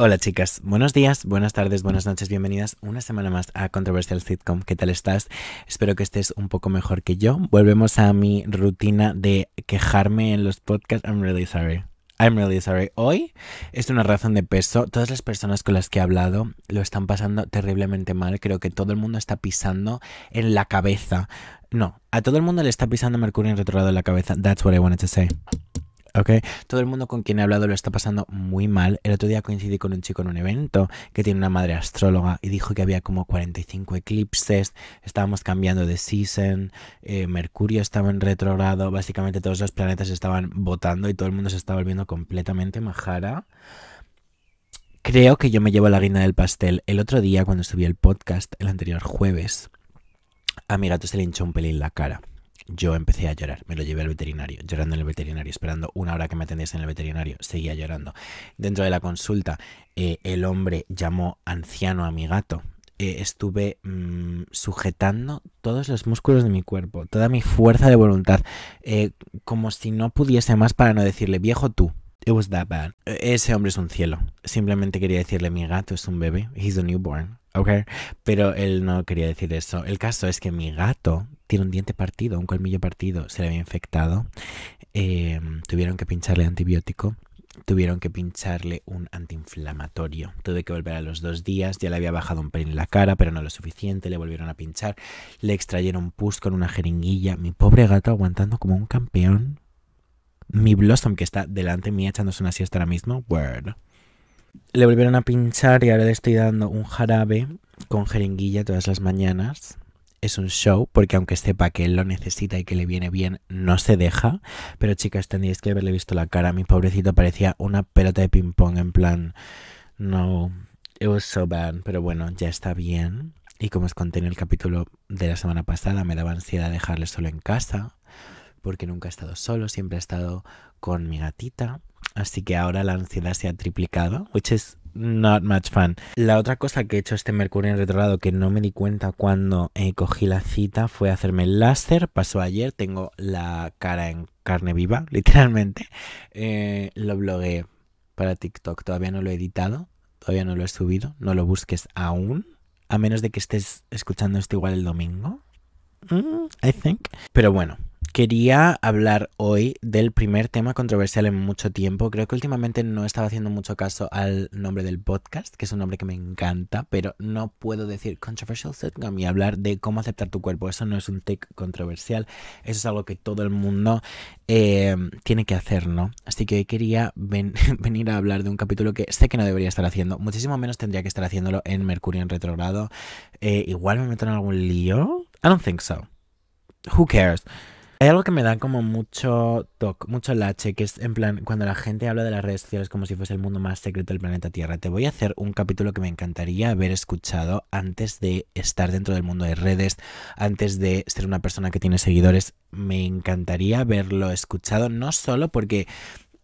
Hola chicas, buenos días, buenas tardes, buenas noches, bienvenidas una semana más a Controversial Sitcom. ¿Qué tal estás? Espero que estés un poco mejor que yo. Volvemos a mi rutina de quejarme en los podcasts. I'm really sorry. I'm really sorry. Hoy es una razón de peso. Todas las personas con las que he hablado lo están pasando terriblemente mal. Creo que todo el mundo está pisando en la cabeza. No, a todo el mundo le está pisando Mercurio en retrogrado en la cabeza. That's what I wanted to say. ¿Ok? Todo el mundo con quien he hablado lo está pasando muy mal. El otro día coincidí con un chico en un evento que tiene una madre astróloga y dijo que había como 45 eclipses, estábamos cambiando de season, eh, Mercurio estaba en retrogrado, básicamente todos los planetas estaban votando y todo el mundo se estaba volviendo completamente majara. Creo que yo me llevo la guinda del pastel. El otro día, cuando subí el podcast, el anterior jueves, a mi gato se le hinchó un pelín la cara yo empecé a llorar. Me lo llevé al veterinario, llorando en el veterinario, esperando una hora que me atendiese en el veterinario. Seguía llorando. Dentro de la consulta, eh, el hombre llamó anciano a mi gato. Eh, estuve mm, sujetando todos los músculos de mi cuerpo, toda mi fuerza de voluntad, eh, como si no pudiese más para no decirle, viejo tú. It was that bad. Ese hombre es un cielo. Simplemente quería decirle, mi gato es un bebé. He's a newborn. ¿ok? Pero él no quería decir eso. El caso es que mi gato tiene un diente partido, un colmillo partido, se le había infectado. Em, tuvieron que pincharle antibiótico. Tuvieron que pincharle un antiinflamatorio. Tuve que volver a los dos días. Ya le había bajado un pelín la cara, pero no lo suficiente. Le volvieron a pinchar. Le extrayeron pus con una jeringuilla. Mi pobre gato aguantando como un campeón. Mi Blossom, que está delante mía echándose una siesta ahora mismo. Word le volvieron a pinchar y ahora le estoy dando un jarabe con jeringuilla todas las mañanas. Es un show, porque aunque sepa que él lo necesita y que le viene bien, no se deja. Pero chicas, tendríais que haberle visto la cara. Mi pobrecito parecía una pelota de ping-pong en plan... No, it was so bad. Pero bueno, ya está bien. Y como os conté en el capítulo de la semana pasada, me daba ansiedad dejarle solo en casa. Porque nunca he estado solo, siempre he estado con mi gatita. Así que ahora la ansiedad se ha triplicado, which is not much fun. La otra cosa que he hecho este Mercurio en retrogrado que no me di cuenta cuando eh, cogí la cita fue hacerme el láser. Pasó ayer, tengo la cara en carne viva, literalmente. Eh, lo blogueé para TikTok, todavía no lo he editado, todavía no lo he subido, no lo busques aún, a menos de que estés escuchando esto igual el domingo. Mm, I think. Pero bueno, Quería hablar hoy del primer tema controversial en mucho tiempo. Creo que últimamente no estaba haciendo mucho caso al nombre del podcast, que es un nombre que me encanta, pero no puedo decir controversial sitcom y hablar de cómo aceptar tu cuerpo. Eso no es un take controversial, eso es algo que todo el mundo eh, tiene que hacer, ¿no? Así que hoy quería venir a hablar de un capítulo que sé que no debería estar haciendo, muchísimo menos tendría que estar haciéndolo en Mercurio en retrogrado. Eh, igual me meto en algún lío. I don't think so. Who cares? Hay algo que me da como mucho toque, mucho lache, que es en plan, cuando la gente habla de las redes sociales como si fuese el mundo más secreto del planeta Tierra. Te voy a hacer un capítulo que me encantaría haber escuchado antes de estar dentro del mundo de redes, antes de ser una persona que tiene seguidores. Me encantaría haberlo escuchado, no solo porque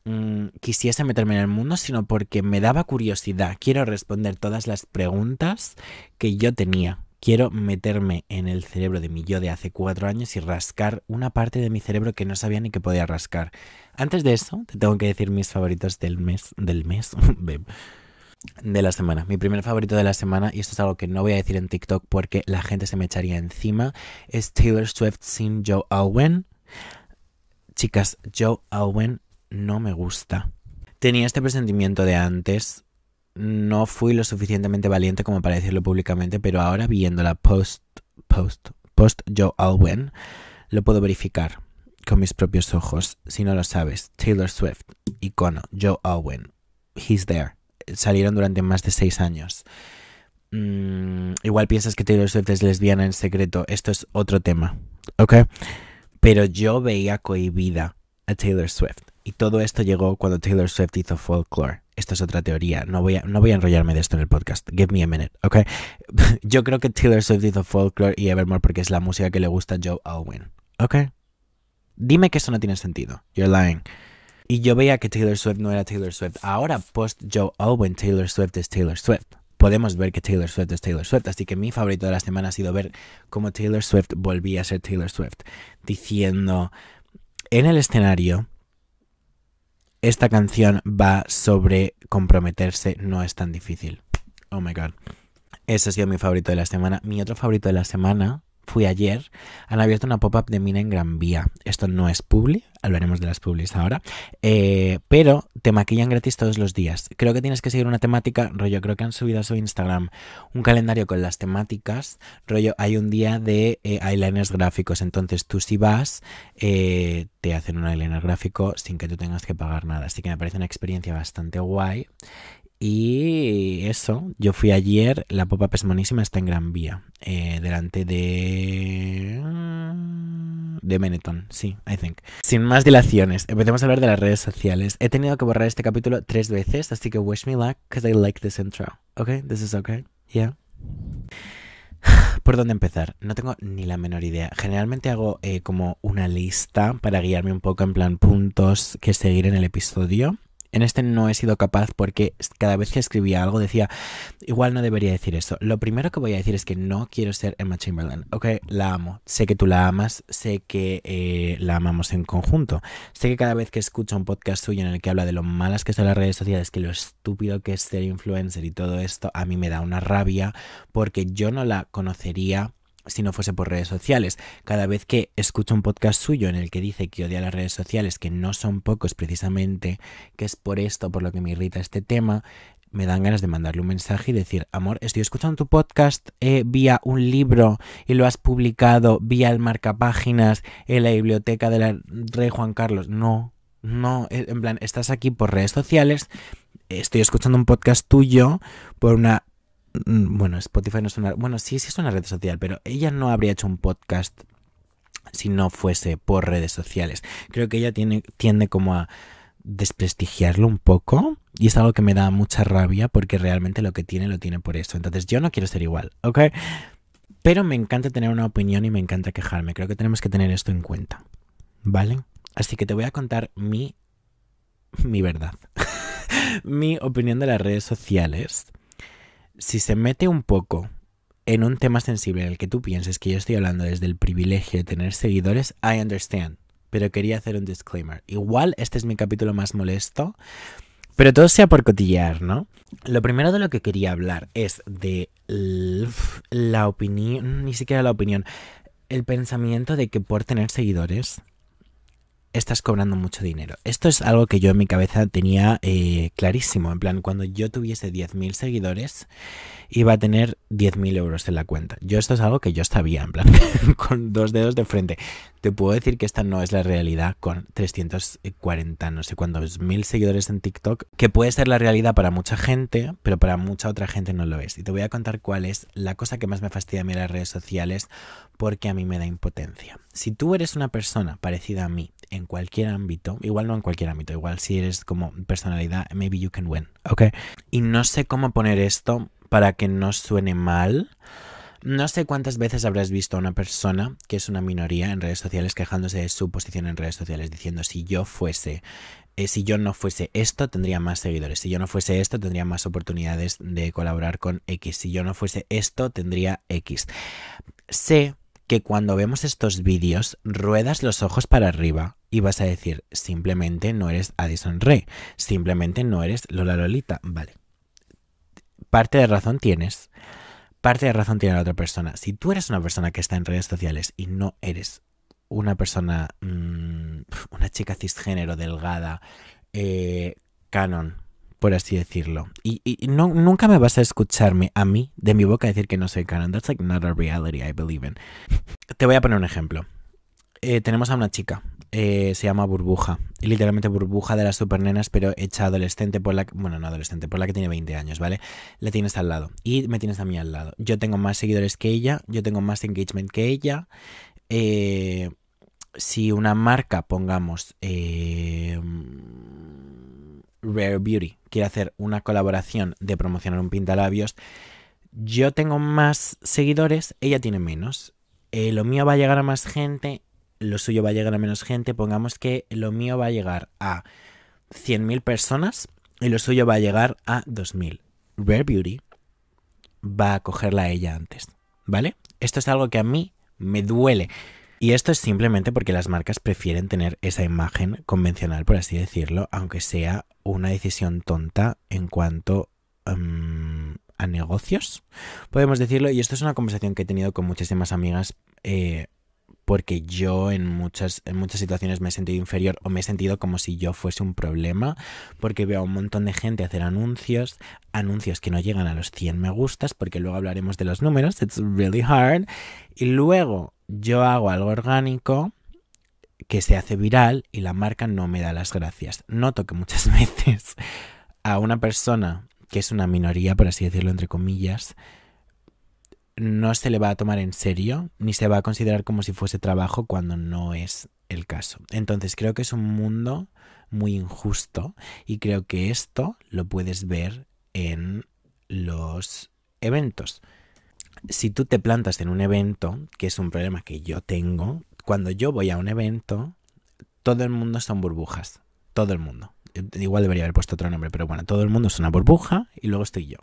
mm, quisiese meterme en el mundo, sino porque me daba curiosidad. Quiero responder todas las preguntas que yo tenía quiero meterme en el cerebro de mi yo de hace cuatro años y rascar una parte de mi cerebro que no sabía ni que podía rascar. Antes de eso, te tengo que decir mis favoritos del mes, del mes, de la semana. Mi primer favorito de la semana, y esto es algo que no voy a decir en TikTok porque la gente se me echaría encima, es Taylor Swift sin Joe Alwyn. Chicas, Joe Alwyn no me gusta. Tenía este presentimiento de antes, no fui lo suficientemente valiente como para decirlo públicamente, pero ahora viéndola post, post, post Joe Alwyn, lo puedo verificar con mis propios ojos. Si no lo sabes, Taylor Swift, icono, Joe Alwyn, he's there. Salieron durante más de seis años. Mm, igual piensas que Taylor Swift es lesbiana en secreto. Esto es otro tema, ¿ok? Pero yo veía cohibida a Taylor Swift. Y todo esto llegó cuando Taylor Swift hizo Folklore. Esto es otra teoría. No voy, a, no voy a enrollarme de esto en el podcast. Give me a minute, ¿ok? Yo creo que Taylor Swift hizo Folklore y Evermore porque es la música que le gusta a Joe Alwyn. ¿Ok? Dime que eso no tiene sentido. You're lying. Y yo veía que Taylor Swift no era Taylor Swift. Ahora, post Joe Alwyn, Taylor Swift es Taylor Swift. Podemos ver que Taylor Swift es Taylor Swift. Así que mi favorito de la semana ha sido ver cómo Taylor Swift volvía a ser Taylor Swift. Diciendo en el escenario esta canción va sobre comprometerse, no es tan difícil. Oh my god. Ese ha sido mi favorito de la semana. Mi otro favorito de la semana fui ayer, han abierto una pop-up de Mina en Gran Vía. Esto no es publi, hablaremos de las publis ahora, eh, pero te maquillan gratis todos los días. Creo que tienes que seguir una temática, rollo, creo que han subido a su Instagram un calendario con las temáticas, rollo, hay un día de eh, eyeliners gráficos, entonces tú si vas, eh, te hacen un eyeliner gráfico sin que tú tengas que pagar nada, así que me parece una experiencia bastante guay y eso, yo fui ayer, la pop-up es monísima, está en Gran Vía, eh, delante de... de Benetton, sí, I think. Sin más dilaciones, empecemos a hablar de las redes sociales. He tenido que borrar este capítulo tres veces, así que wish me luck, because I like this intro. Okay, this is okay, yeah. ¿Por dónde empezar? No tengo ni la menor idea. Generalmente hago eh, como una lista para guiarme un poco en plan puntos que seguir en el episodio. En este no he sido capaz porque cada vez que escribía algo decía, igual no debería decir eso. Lo primero que voy a decir es que no quiero ser Emma Chamberlain. Ok, la amo. Sé que tú la amas, sé que eh, la amamos en conjunto. Sé que cada vez que escucho un podcast suyo en el que habla de lo malas que son las redes sociales, que lo estúpido que es ser influencer y todo esto, a mí me da una rabia porque yo no la conocería si no fuese por redes sociales. Cada vez que escucho un podcast suyo en el que dice que odia las redes sociales, que no son pocos precisamente, que es por esto por lo que me irrita este tema, me dan ganas de mandarle un mensaje y decir, amor, estoy escuchando tu podcast eh, vía un libro y lo has publicado vía el marcapáginas en la biblioteca del rey Juan Carlos. No, no, eh, en plan, estás aquí por redes sociales, estoy escuchando un podcast tuyo por una bueno, Spotify no es una... Bueno, sí, sí es una red social, pero ella no habría hecho un podcast si no fuese por redes sociales. Creo que ella tiene, tiende como a desprestigiarlo un poco y es algo que me da mucha rabia porque realmente lo que tiene lo tiene por eso. Entonces yo no quiero ser igual, ¿ok? Pero me encanta tener una opinión y me encanta quejarme. Creo que tenemos que tener esto en cuenta, ¿vale? Así que te voy a contar mi, mi verdad, mi opinión de las redes sociales si se mete un poco en un tema sensible en el que tú pienses que yo estoy hablando desde el privilegio de tener seguidores, I understand. Pero quería hacer un disclaimer. Igual este es mi capítulo más molesto, pero todo sea por cotillear, ¿no? Lo primero de lo que quería hablar es de la opinión, ni siquiera la opinión, el pensamiento de que por tener seguidores estás cobrando mucho dinero. Esto es algo que yo en mi cabeza tenía eh, clarísimo. En plan, cuando yo tuviese 10.000 seguidores, iba a tener 10.000 euros en la cuenta. Yo esto es algo que yo sabía, en plan, con dos dedos de frente. Te puedo decir que esta no es la realidad con 340, no sé cuántos mil seguidores en TikTok, que puede ser la realidad para mucha gente, pero para mucha otra gente no lo es. Y te voy a contar cuál es la cosa que más me fastidia a mí en las redes sociales, porque a mí me da impotencia. Si tú eres una persona parecida a mí en cualquier ámbito, igual no en cualquier ámbito, igual si eres como personalidad, maybe you can win, ¿ok? Y no sé cómo poner esto para que no suene mal. No sé cuántas veces habrás visto a una persona que es una minoría en redes sociales quejándose de su posición en redes sociales, diciendo si yo fuese, eh, si yo no fuese esto, tendría más seguidores, si yo no fuese esto, tendría más oportunidades de colaborar con X, si yo no fuese esto, tendría X. Sé que cuando vemos estos vídeos ruedas los ojos para arriba y vas a decir, simplemente no eres Addison Rey, simplemente no eres Lola Lolita, vale. Parte de razón tienes, parte de razón tiene la otra persona. Si tú eres una persona que está en redes sociales y no eres una persona, mm, una chica cisgénero, delgada, eh, canon, por así decirlo. Y, no, nunca me vas a escucharme a mí, de mi boca, decir que no soy canon. That's like not a reality I believe in. Te voy a poner un ejemplo. Eh, tenemos a una chica, eh, se llama Burbuja, y literalmente Burbuja de las supernenas, pero hecha adolescente por la, bueno, no adolescente, por la que tiene 20 años, ¿vale? La tienes al lado y me tienes a mí al lado. Yo tengo más seguidores que ella, yo tengo más engagement que ella. Eh, si una marca, pongamos, Rare Beauty quiere hacer una colaboración de promocionar un pintalabios, yo tengo más seguidores, ella tiene menos. Eh, lo mío va a llegar a más gente, lo suyo va a llegar a menos gente. Pongamos que lo mío va a llegar a 100.000 personas y lo suyo va a llegar a 2.000. Rare Beauty va a cogerla a ella antes, ¿vale? Esto es algo que a mí me duele Y esto es simplemente porque las marcas prefieren tener esa imagen convencional, por así decirlo, aunque sea una decisión tonta en cuanto um, a negocios, podemos decirlo. Y esto es una conversación que he tenido con muchísimas amigas. Eh, porque yo en muchas, en muchas situaciones me he sentido inferior o me he sentido como si yo fuese un problema, porque veo a un montón de gente hacer anuncios, anuncios que no llegan a los 100 me gustas, porque luego hablaremos de los números, it's really hard, y luego yo hago algo orgánico que se hace viral y la marca no me da las gracias. Noto que muchas veces a una persona que es una minoría, por así decirlo, entre comillas, no se le va a tomar en serio ni se va a considerar como si fuese trabajo cuando no es el caso. Entonces creo que es un mundo muy injusto y creo que esto lo puedes ver en los eventos. Si tú te plantas en un evento, que es un problema que yo tengo, cuando yo voy a un evento, todo el mundo son burbujas. Todo el mundo. Igual debería haber puesto otro nombre, pero bueno, todo el mundo es una burbuja y luego estoy yo.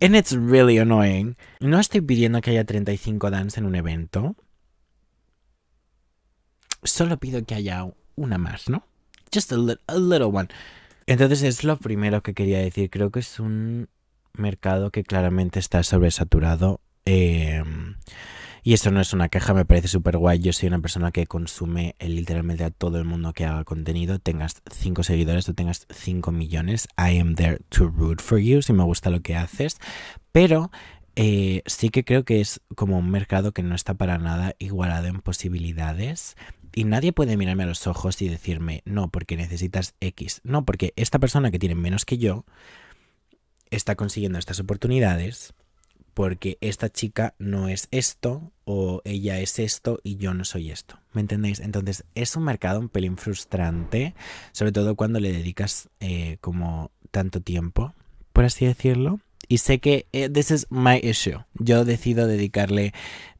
And it's really annoying. No estoy pidiendo que haya 35 dance en un evento. Solo pido que haya una más, ¿no? Just a, little one. Entonces es lo primero que quería decir. Creo que es un mercado que claramente está sobresaturado. Eh, y esto no es una queja, me parece súper guay. Yo soy una persona que consume literalmente a todo el mundo que haga contenido. Tengas 5 seguidores o tengas 5 millones. I am there to root for you si me gusta lo que haces. Pero eh, sí que creo que es como un mercado que no está para nada igualado en posibilidades. Y nadie puede mirarme a los ojos y decirme, no, porque necesitas X. No, porque esta persona que tiene menos que yo está consiguiendo estas oportunidades porque esta chica no es esto o ella es esto y yo no soy esto. ¿Me entendéis? Entonces es un mercado un pelín frustrante, sobre todo cuando le dedicas eh, como tanto tiempo, por así decirlo. Y sé que eh, this is my issue. Yo decido dedicarle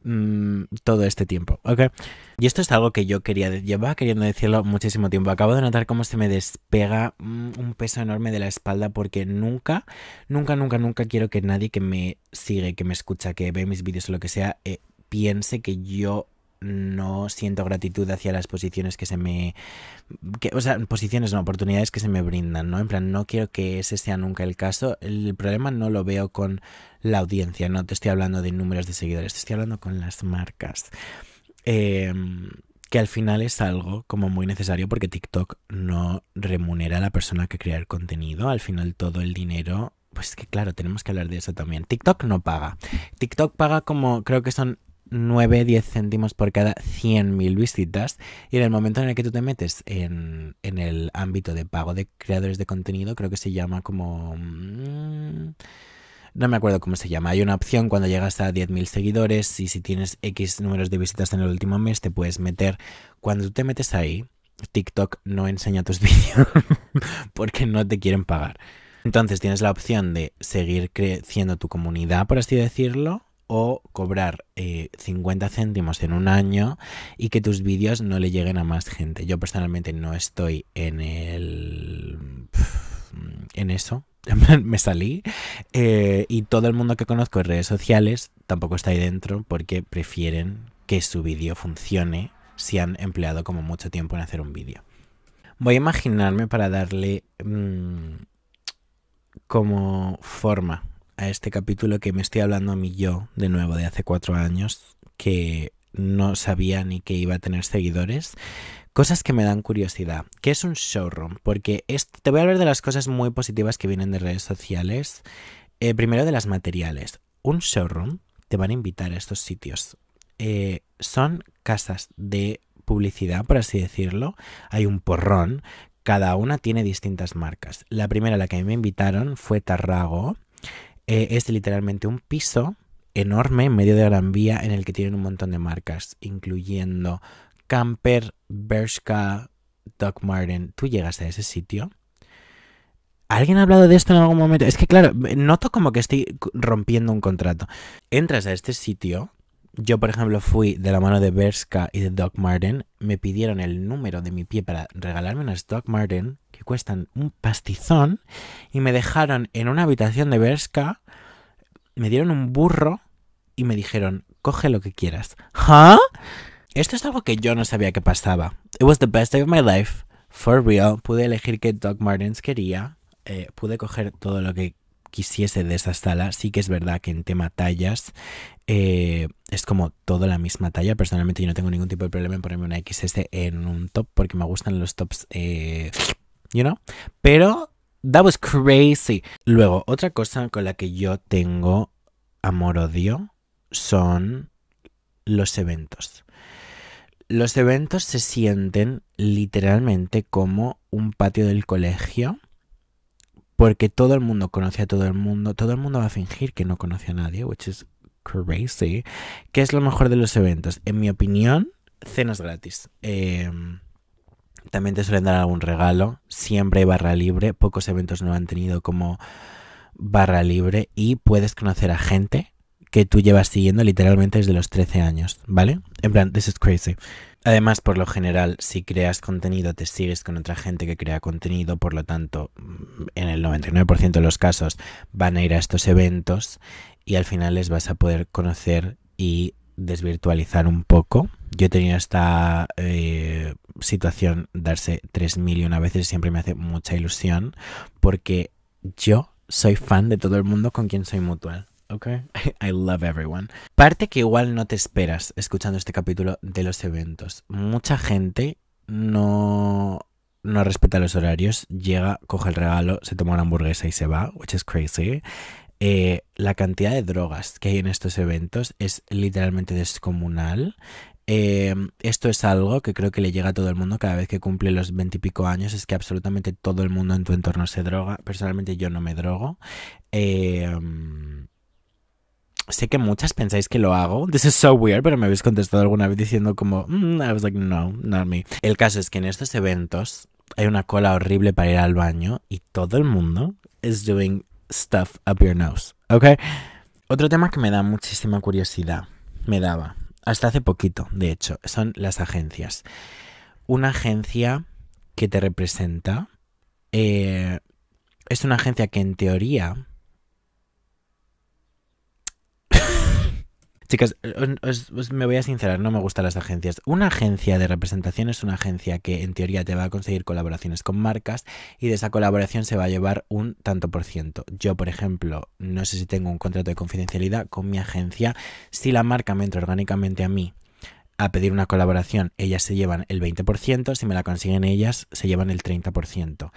mm, todo este tiempo, ¿ok? Y esto es algo que yo quería, llevaba queriendo decirlo muchísimo tiempo. Acabo de notar cómo se me despega mm, un peso enorme de la espalda porque nunca, nunca, nunca, nunca quiero que nadie que me sigue, que me escucha, que ve mis vídeos o lo que sea, eh, piense que yo no siento gratitud hacia las posiciones que se me que, o sea, posiciones no, oportunidades que se me brindan, ¿no? En plan, no quiero que ese sea nunca el caso. El problema no lo veo con la audiencia, no te estoy hablando de números de seguidores, te estoy hablando con las marcas. Em, que al final es algo como muy necesario porque TikTok no remunera a la persona que crea el contenido. Al final todo el dinero pues que claro, tenemos que hablar de eso también. TikTok no paga. TikTok paga como, creo que son 9, 10 céntimos por cada 100.000 visitas. Y en el momento en el que tú te metes en, en, el ámbito de pago de creadores de contenido, creo que se llama como... Mm, no me acuerdo cómo se llama. Hay una opción cuando llegas a 10.000 seguidores y si tienes X números de visitas en el último mes, te puedes meter. Cuando tú te metes ahí, TikTok no enseña tus vídeos porque no te quieren pagar. Entonces tienes la opción de seguir creciendo tu comunidad, por así decirlo, o cobrar 50 eh, céntimos en un año y que tus vídeos no le lleguen a más gente. Yo personalmente no estoy en el... en eso. Me salí eh, y todo el mundo que conozco en redes sociales tampoco está ahí dentro porque prefieren que su vídeo funcione si han empleado como mucho tiempo en hacer un vídeo. Voy a imaginarme para darle mm, como forma a este capítulo que me estoy hablando a mí yo, de nuevo, de hace cuatro años, que no sabía ni que iba a tener seguidores. Cosas que me dan curiosidad. ¿Qué es un showroom? Porque te voy a hablar de las cosas muy positivas que vienen de redes sociales. Eh, primero de las materiales. Un showroom te van a invitar a estos sitios. Eh, son casas de publicidad, por así decirlo. Hay un porrón. Cada una tiene distintas marcas. La primera a la que me invitaron fue Tarrago eh, es literalmente un piso enorme en medio de Gran Vía en el que tienen un montón de marcas, incluyendo Camper, Bershka, Doc Marten. ¿Tú llegas a ese sitio? ¿Alguien ha hablado de esto en algún momento? Es que claro, noto como que estoy rompiendo un contrato. Entras a este sitio. Yo, por ejemplo, fui de la mano de Bershka y de Doc Marten. Me pidieron el número de mi pie para regalarme unas Doc Marten que cuestan un pastizón y me dejaron en una habitación de Berska, me dieron un burro y me dijeron, coge lo que quieras. ¿Huh? Esto es algo que yo no sabía que pasaba. It was the best day of my life. For real. Pude elegir qué Doc Martens quería. Eh, pude coger todo lo que quisiese de esa sala. Sí que es verdad que en tema tallas eh, es como todo la misma talla. Personalmente yo no tengo ningún tipo de problema en ponerme una XS en un top porque me gustan los tops, eh, you know. Pero that was crazy. Luego, otra cosa con la que yo tengo amor-odio son los eventos. Los eventos se sienten literalmente como un patio del colegio porque todo el mundo conoce a todo el mundo, todo el mundo va a fingir que no conoce a nadie, which is crazy. ¿Qué es lo mejor de los eventos? En mi opinión, cenas gratis. Em, también te suelen dar algún regalo, siempre hay barra libre, pocos eventos no han tenido como barra libre y puedes conocer a gente que tú llevas siguiendo literalmente desde los 13 años, ¿vale? En plan, this is crazy. Además, por lo general, si creas contenido, te sigues con otra gente que crea contenido, por lo tanto, en el 99% de los casos van a ir a estos eventos y al final les vas a poder conocer y desvirtualizar un poco. Yo he tenido esta eh, situación, darse 3.000 y una veces siempre me hace mucha ilusión porque yo soy fan de todo el mundo con quien soy mutual. ¿ok? I love everyone. Parte que igual no te esperas escuchando este capítulo de los eventos. Mucha gente no, no respeta los horarios, llega, coge el regalo, se toma una hamburguesa y se va, which is crazy. Eh, la cantidad de drogas que hay en estos eventos es literalmente descomunal. Eh, esto es algo que creo que le llega a todo el mundo cada vez que cumple los veintipico años. Es que absolutamente todo el mundo en tu entorno se droga. Personalmente yo no me drogo. Eh, Sé que muchas pensáis que lo hago. This is so weird, pero me habéis contestado alguna vez diciendo como, mm", I was like, no, not me. El caso es que en estos eventos hay una cola horrible para ir al baño y todo el mundo is doing stuff up your nose, ¿ok? Otro tema que me da muchísima curiosidad, me daba, hasta hace poquito, de hecho, son las agencias. Una agencia que te representa eh, es una agencia que en teoría Chicas, me voy a sincerar, no me gustan las agencias. Una agencia de representación es una agencia que en teoría te va a conseguir colaboraciones con marcas y de esa colaboración se va a llevar un tanto por ciento. Yo, por ejemplo, no sé si tengo un contrato de confidencialidad con mi agencia. Si la marca me entra orgánicamente a mí a pedir una colaboración, ellas se llevan el 20%, si me la consiguen ellas, se llevan el 30%.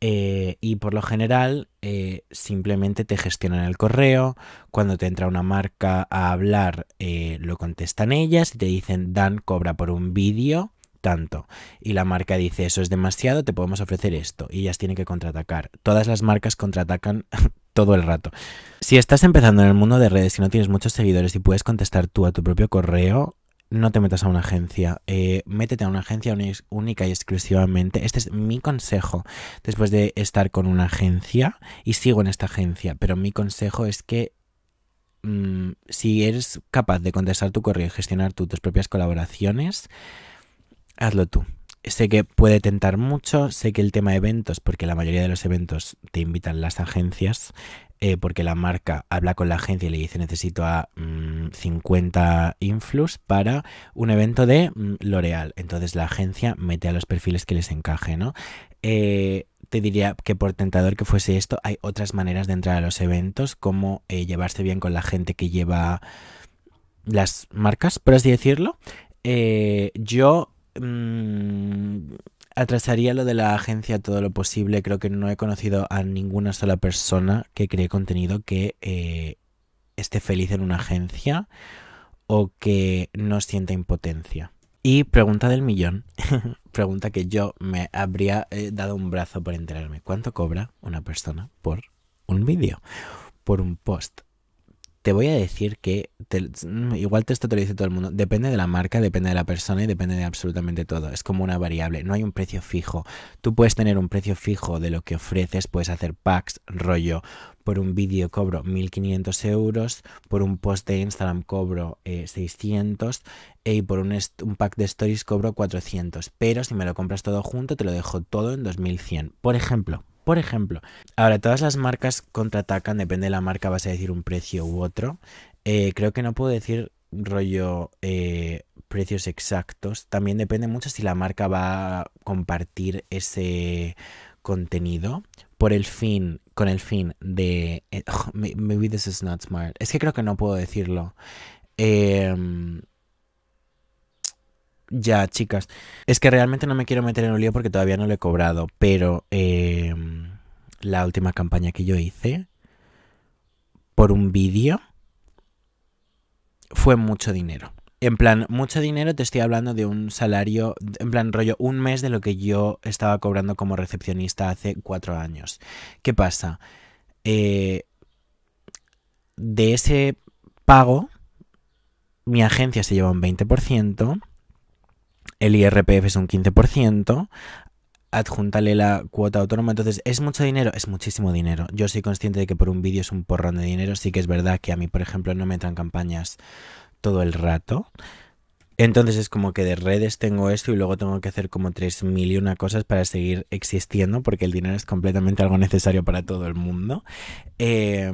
Eh, y por lo general eh, simplemente te gestionan el correo, cuando te entra una marca a hablar eh, lo contestan ellas y te dicen Dan cobra por un vídeo tanto y la marca dice eso es demasiado, te podemos ofrecer esto y ellas tienen que contraatacar. Todas las marcas contraatacan todo el rato. Si estás empezando en el mundo de redes y no tienes muchos seguidores y puedes contestar tú a tu propio correo, no te metas a una agencia. Eh, métete a una agencia única y exclusivamente. Este es mi consejo después de estar con una agencia y sigo en esta agencia. Pero mi consejo es que mm, si eres capaz de contestar tu correo y gestionar tus propias colaboraciones, hazlo tú. Sé que puede tentar mucho, sé que el tema de eventos, porque la mayoría de los eventos te invitan las agencias, eh, porque la marca habla con la agencia y le dice necesito a 50 mm, influx para un evento de mm, L'Oreal. Entonces la agencia mete a los perfiles que les encaje, ¿no? Eh, te diría que por tentador que fuese esto, hay otras maneras de entrar a los eventos, como eh, llevarse bien con la gente que lleva las marcas, por así decirlo. yo mm, Atrasaría lo de la agencia todo lo posible. Creo que no he conocido a ninguna sola persona que cree contenido que eh, esté feliz en una agencia o que no sienta impotencia. Y pregunta del millón, pregunta que yo me habría eh, dado un brazo por enterarme. ¿Cuánto cobra una persona por un vídeo? Por un post te voy a decir que igual esto te lo dice todo el mundo. Depende de la marca, depende de la persona y depende de absolutamente todo. Es como una variable. No hay un precio fijo. Tú puedes tener un precio fijo de lo que ofreces. Puedes hacer packs, rollo. Por un vídeo cobro 1500 euros. Por un post de Instagram cobro 600. Eh, y por un, un pack de stories cobro 400. Pero si me lo compras todo junto, te lo dejo todo en 2100. Por ejemplo, por ejemplo, ahora todas las marcas contraatacan, depende de la marca, vas a decir un precio u otro. Eh, creo que no puedo decir rollo eh, precios exactos. También depende mucho si la marca va a compartir ese contenido por el fin, con el fin de... eh, maybe this is not smart. Es que creo que no puedo decirlo. Em, ya, chicas. Es que realmente no me quiero meter en un lío porque todavía no lo he cobrado. Pero em, la última campaña que yo hice por un vídeo fue mucho dinero. En plan, mucho dinero te estoy hablando de un salario, en plan rollo, un mes de lo que yo estaba cobrando como recepcionista hace cuatro años. ¿Qué pasa? Eh, de ese pago, mi agencia se lleva un 20%, el IRPF es un 15%, adjúntale la cuota autónoma. Entonces, ¿es mucho dinero? Es muchísimo dinero. Yo soy consciente de que por un vídeo es un porrón de dinero. Sí que es verdad que a mí, por ejemplo, no me entran campañas todo el rato. Entonces es como que de redes tengo esto y luego tengo que hacer como tres mil y una cosas para seguir existiendo porque el dinero es completamente algo necesario para todo el mundo. Eh,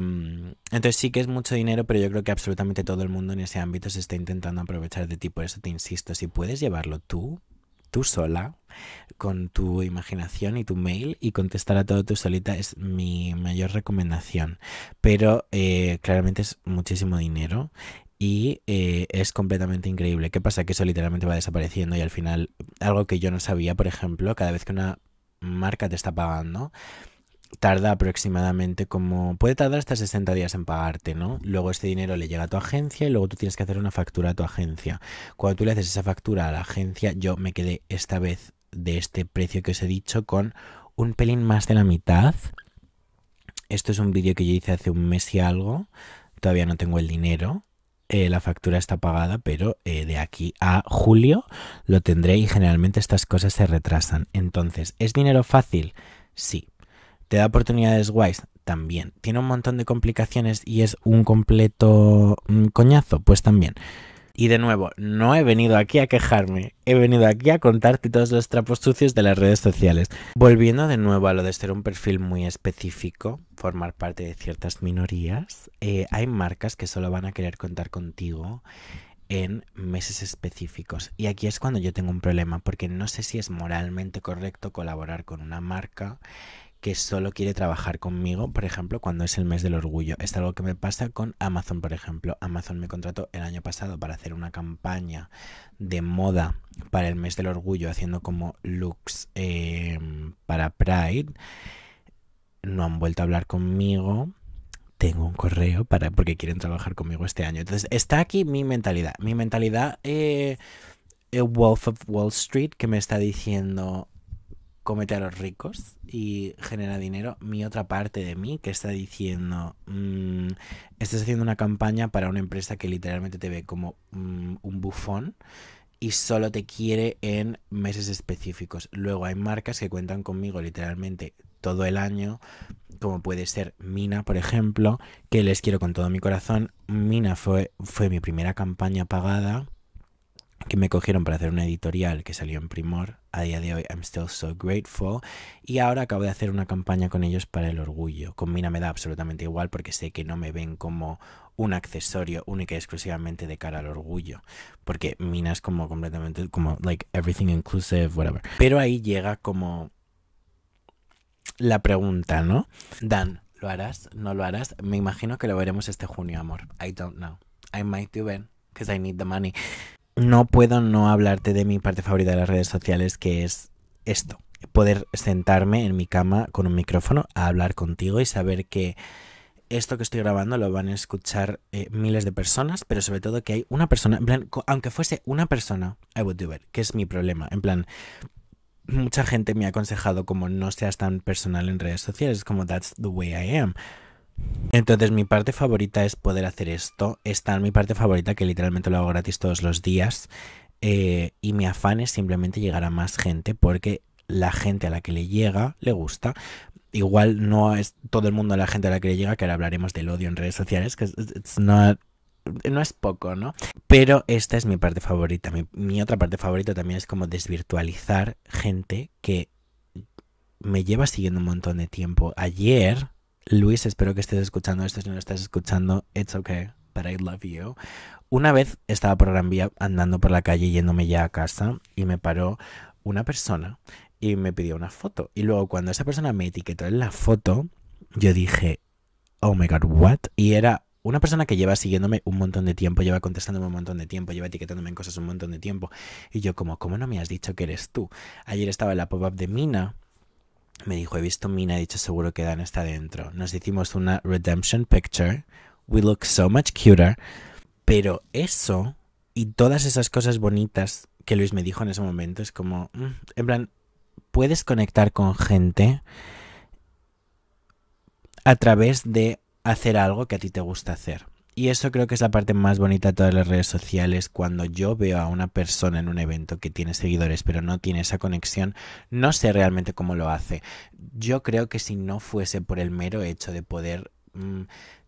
entonces sí que es mucho dinero, pero yo creo que absolutamente todo el mundo en ese ámbito se está intentando aprovechar de ti. Por eso te insisto, si puedes llevarlo tú, tú sola, con tu imaginación y tu mail y contestar a todo tú solita es mi mayor recomendación. Pero eh, claramente es muchísimo dinero y eh, es completamente increíble. ¿Qué pasa? Que eso literalmente va desapareciendo y al final, algo que yo no sabía, por ejemplo, cada vez que una marca te está pagando, tarda aproximadamente como... puede tardar hasta 60 días en pagarte, ¿no? Luego este dinero le llega a tu agencia y luego tú tienes que hacer una factura a tu agencia. Cuando tú le haces esa factura a la agencia, yo me quedé esta vez de este precio que os he dicho con un pelín más de la mitad. Esto es un vídeo que yo hice hace un mes y algo. Todavía no tengo el dinero. Eh, la factura está pagada, pero eh, de aquí a julio lo tendré y generalmente estas cosas se retrasan. Entonces, ¿es dinero fácil? Sí. ¿Te da oportunidades guays? También. ¿Tiene un montón de complicaciones y es un completo mm, coñazo? Pues también. Y de nuevo, no he venido aquí a quejarme, he venido aquí a contarte todos los trapos sucios de las redes sociales. Volviendo de nuevo a lo de ser un perfil muy específico, formar parte de ciertas minorías, eh, hay marcas que solo van a querer contar contigo en meses específicos. Y aquí es cuando yo tengo un problema, porque no sé si es moralmente correcto colaborar con una marca que solo quiere trabajar conmigo, por ejemplo, cuando es el mes del orgullo. Es algo que me pasa con Amazon, por ejemplo. Amazon me contrató el año pasado para hacer una campaña de moda para el mes del orgullo, haciendo como looks eh, para Pride. No han vuelto a hablar conmigo. Tengo un correo para porque quieren trabajar conmigo este año. Entonces, está aquí mi mentalidad. Mi mentalidad, eh, el Wolf of Wall Street, que me está diciendo, cómete a los ricos y genera dinero. Mi otra parte de mí que está diciendo, mmm, estás haciendo una campaña para una empresa que literalmente te ve como mm, un bufón y solo te quiere en meses específicos. Luego hay marcas que cuentan conmigo literalmente todo el año, como puede ser Mina, por ejemplo, que les quiero con todo mi corazón. Mina fue, fue mi primera campaña pagada que me cogieron para hacer una editorial que salió en Primor. A día de hoy, I'm still so grateful. Y ahora acabo de hacer una campaña con ellos para el orgullo. Con Mina me da absolutamente igual porque sé que no me ven como un accesorio única y exclusivamente de cara al orgullo. Porque Mina es como completamente, como, like, everything inclusive, whatever. Pero ahí llega como la pregunta, ¿no? Dan, ¿lo harás? ¿No lo harás? Me imagino que lo veremos este junio, amor. I don't know. I might do it, because I need the money no puedo no hablarte de mi parte favorita de las redes sociales, que es esto, poder sentarme en mi cama con un micrófono a hablar contigo y saber que esto que estoy grabando lo van a escuchar eh, miles de personas, pero sobre todo que hay una persona, en plan, aunque fuese una persona, I would do it, que es mi problema, en plan, mucha gente me ha aconsejado como no seas tan personal en redes sociales, como that's the way I am. Entonces mi parte favorita es poder hacer esto. Está en mi parte favorita que literalmente lo hago gratis todos los días. Eh, y mi afán es simplemente llegar a más gente porque la gente a la que le llega le gusta. Igual no es todo el mundo la gente a la que le llega, que ahora hablaremos del odio en redes sociales, que no es poco, ¿no? Pero esta es mi parte favorita. Mi, mi otra parte favorita también es como desvirtualizar gente que me lleva siguiendo un montón de tiempo. Ayer Luis, espero que estés escuchando esto. Si no lo estás escuchando, it's okay. but I love you. Una vez estaba por Gran Vía andando por la calle yéndome ya a casa y me paró una persona y me pidió una foto. Y luego cuando esa persona me etiquetó en la foto, yo dije, oh my god, what? Y era una persona que lleva siguiéndome un montón de tiempo, lleva contestándome un montón de tiempo, lleva etiquetándome en cosas un montón de tiempo. Y yo como, ¿cómo no me has dicho que eres tú? Ayer estaba en la pop-up de Mina. Me dijo, he visto Mina, he dicho, seguro que Dan está dentro. Nos hicimos una redemption picture. We look so much cuter. Pero eso y todas esas cosas bonitas que Luis me dijo en ese momento es como, mm, en plan, puedes conectar con gente a través de hacer algo que a ti te gusta hacer. Y eso creo que es la parte más bonita de todas las redes sociales. Cuando yo veo a una persona en un evento que tiene seguidores pero no tiene esa conexión, no sé realmente cómo lo hace. Yo creo que si no fuese por el mero hecho de poder mm,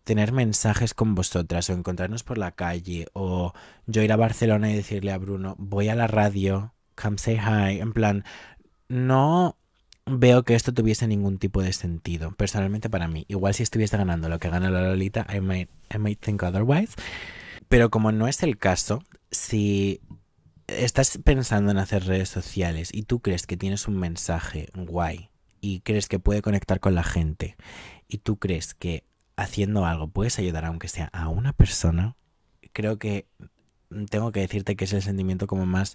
tener mensajes con vosotras o encontrarnos por la calle o yo ir a Barcelona y decirle a Bruno, voy a la radio, come say hi, en plan, no veo que esto tuviese ningún tipo de sentido, personalmente para mí. Igual si estuviese ganando lo que gana la Lolita, I might, I might think otherwise. Pero como no es el caso, si estás pensando en hacer redes sociales y tú crees que tienes un mensaje guay y crees que puede conectar con la gente y tú crees que haciendo algo puedes ayudar aunque sea a una persona, creo que tengo que decirte que es el sentimiento como más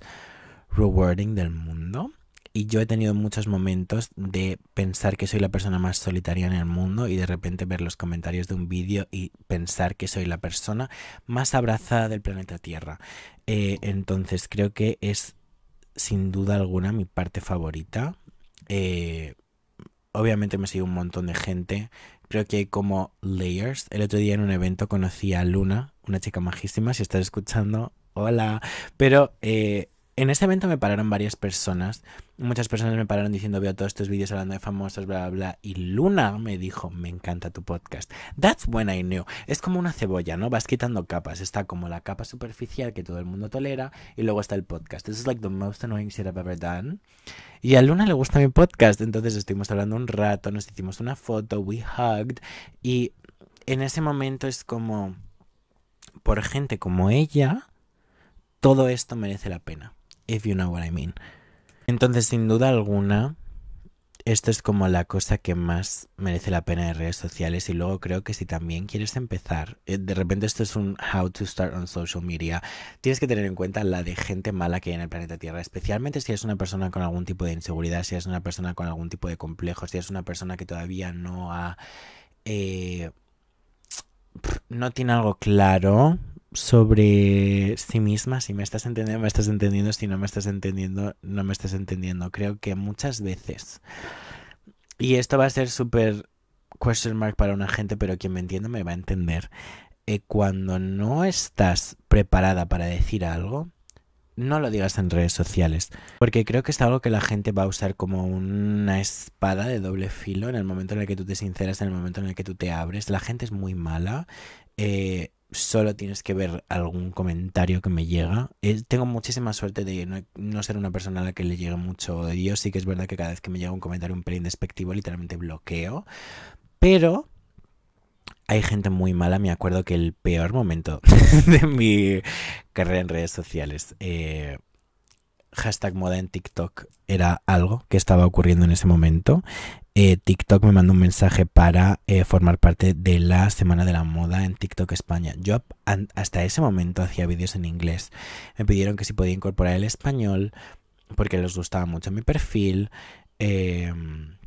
rewarding del mundo. Y yo he tenido muchos momentos de pensar que soy la persona más solitaria en el mundo y de repente ver los comentarios de un vídeo y pensar que soy la persona más abrazada del planeta Tierra. Eh, entonces creo que es sin duda alguna mi parte favorita. Eh, obviamente me sigue un montón de gente. Creo que hay como layers. El otro día en un evento conocí a Luna, una chica majísima. Si estás escuchando, hola. Pero eh, en ese evento me pararon varias personas. Muchas personas me pararon diciendo, veo todos estos vídeos hablando de famosos, bla, bla, bla. Y Luna me dijo, me encanta tu podcast. That's when I knew. Es como una cebolla, ¿no? Vas quitando capas. Está como la capa superficial que todo el mundo tolera. Y luego está el podcast. This is like the most annoying shit I've ever done. Y a Luna le gusta mi podcast. Entonces estuvimos hablando un rato, nos hicimos una foto, we hugged. Y en ese momento es como, por gente como ella, todo esto merece la pena if you know what I mean. Entonces, sin duda alguna, esto es como la cosa que más merece la pena de redes sociales y luego creo que si también quieres empezar, eh, de repente esto es un how to start on social media, tienes que tener en cuenta la de gente mala que hay en el planeta Tierra, especialmente si eres una persona con algún tipo de inseguridad, si eres una persona con algún tipo de complejo, si eres una persona que todavía no ha... Eh, no tiene algo claro sobre sí misma. Si me estás entendiendo, me estás entendiendo. Si no me estás entendiendo, no me estás entendiendo. Creo que muchas veces. Y esto va a ser súper question mark para una gente, pero quien me entienda me va a entender. Eh, cuando no estás preparada para decir algo, no lo digas en redes sociales. Porque creo que es algo que la gente va a usar como una espada de doble filo en el momento en el que tú te sinceras, en el momento en el que tú te abres. La gente es muy mala. Eh, solo tienes que ver algún comentario que me llega. Eh, tengo muchísima suerte de no, ser una persona a la que le llegue mucho odio. Sí que es verdad que cada vez que me llega un comentario un pelín despectivo, literalmente bloqueo. Pero hay gente muy mala. Me acuerdo que el peor momento de mi carrera en redes sociales, eh, hashtag moda en TikTok, era algo que estaba ocurriendo en ese momento. Eh, TikTok me mandó un mensaje para eh, formar parte de la Semana de la Moda en TikTok España. Yo hasta ese momento hacía vídeos en inglés. Me pidieron que si podía incorporar el español porque les gustaba mucho mi perfil. Em,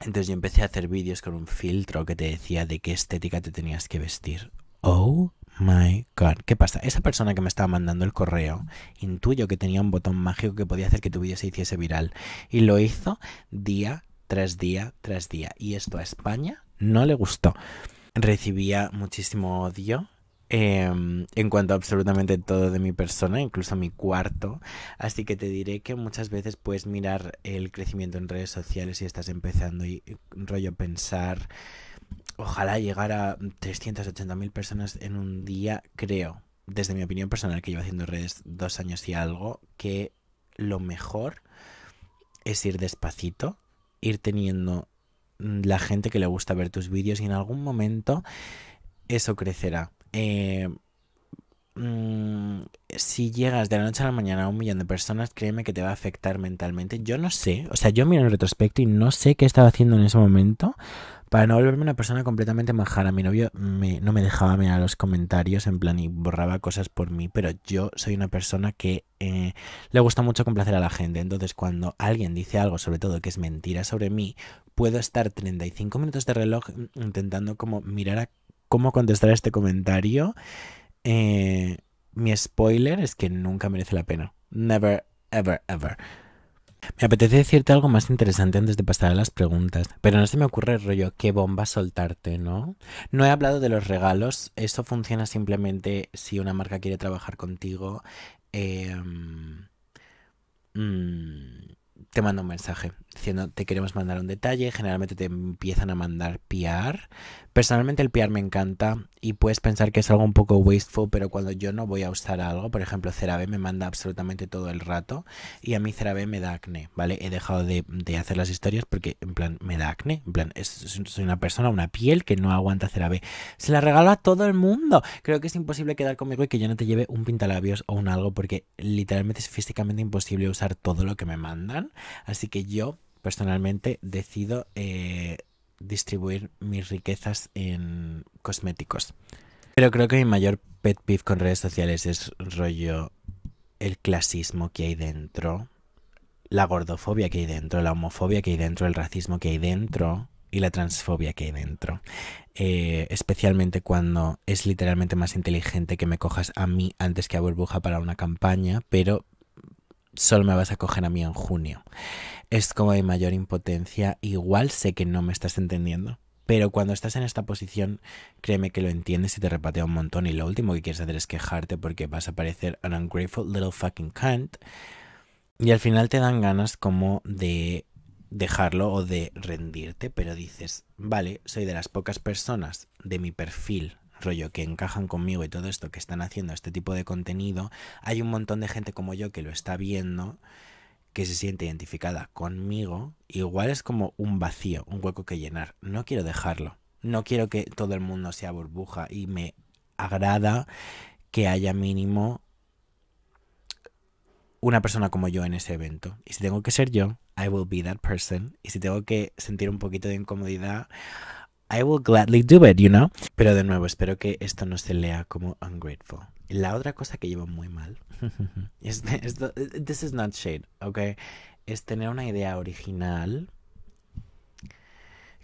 entonces yo empecé a hacer vídeos con un filtro que te decía de qué estética te tenías que vestir. Oh my god. ¿Qué pasa? Esa persona que me estaba mandando el correo, intuyo que tenía un botón mágico que podía hacer que tu vídeo se hiciese viral. Y lo hizo día tras día tras día. Y esto a España no le gustó. Recibía muchísimo odio em, en cuanto a absolutamente todo de mi persona, incluso mi cuarto. Así que te diré que muchas veces puedes mirar el crecimiento en redes sociales y estás empezando y rollo pensar, ojalá llegar a 380.000 personas en un día, creo, desde mi opinión personal que llevo haciendo redes dos años y algo, que lo mejor es ir despacito ir teniendo mm, la gente que le gusta ver tus vídeos y en algún momento eso crecerá. eh, mm, si llegas de la noche a la mañana a un millón de personas, créeme que te va a afectar mentalmente. Yo no sé, o sea, yo miro en retrospecto y no sé qué estaba haciendo en ese momento para no volverme una persona completamente majara. Mi novio no me dejaba mirar los comentarios en plan y borraba cosas por mí, pero yo soy una persona que eh, le gusta mucho complacer a la gente. Entonces, cuando alguien dice algo, sobre todo que es mentira sobre mí, puedo estar 35 minutos de reloj intentando como mirar a cómo contestar a este comentario. Eh, mi spoiler es que nunca merece la pena. Never, ever, ever. Me apetece decirte algo más interesante antes de pasar a las preguntas, pero no se me ocurre el rollo qué bomba soltarte, ¿no? No he hablado de los regalos, eso funciona simplemente si una marca quiere trabajar contigo. Eh, te manda un mensaje diciendo te queremos mandar un detalle, generalmente te empiezan a mandar PR. Personalmente el PR me encanta y puedes pensar que es algo un poco wasteful, pero cuando yo no voy a usar algo, por ejemplo CeraVe me manda absolutamente todo el rato y a mí CeraVe me da acné, ¿vale? He dejado de, hacer las historias porque en plan me da acné, en plan es, soy una persona, una piel que no aguanta CeraVe. Se la regalo a todo el mundo. Creo que es imposible quedar conmigo y que yo no te lleve un pintalabios o un algo porque literalmente es físicamente imposible usar todo lo que me mandan. Así que yo personalmente decido eh, distribuir mis riquezas en cosméticos. Pero creo que mi mayor pet peeve con redes sociales es rollo el clasismo que hay dentro, la gordofobia que hay dentro, la homofobia que hay dentro, el racismo que hay dentro y la transfobia que hay dentro. Eh, especialmente cuando es literalmente más inteligente que me cojas a mí antes que a Burbuja para una campaña, pero solo me vas a coger a mí en junio es como de mayor impotencia. Igual sé que no me estás entendiendo. Pero cuando estás en esta posición, créeme que lo entiendes y te repatea un montón. Y lo último que quieres hacer es quejarte porque vas a parecer an ungrateful little fucking cunt. Y al final te dan ganas como de dejarlo o de rendirte, pero dices, vale, soy de las pocas personas de mi perfil, rollo, que encajan conmigo y todo esto, que están haciendo este tipo de contenido. Hay un montón de gente como yo que lo está viendo que se siente identificada conmigo, igual es como un vacío, un hueco que llenar. No quiero dejarlo. No quiero que todo el mundo sea burbuja y me agrada que haya mínimo una persona como yo en ese evento. Y si tengo que ser yo, I will be that person. Y si tengo que sentir un poquito de incomodidad, I will gladly do it, you know. Pero de nuevo, espero que esto no se lea como ungrateful. La otra cosa que llevo muy mal es, this is not shade, ¿ok? Es tener una idea original.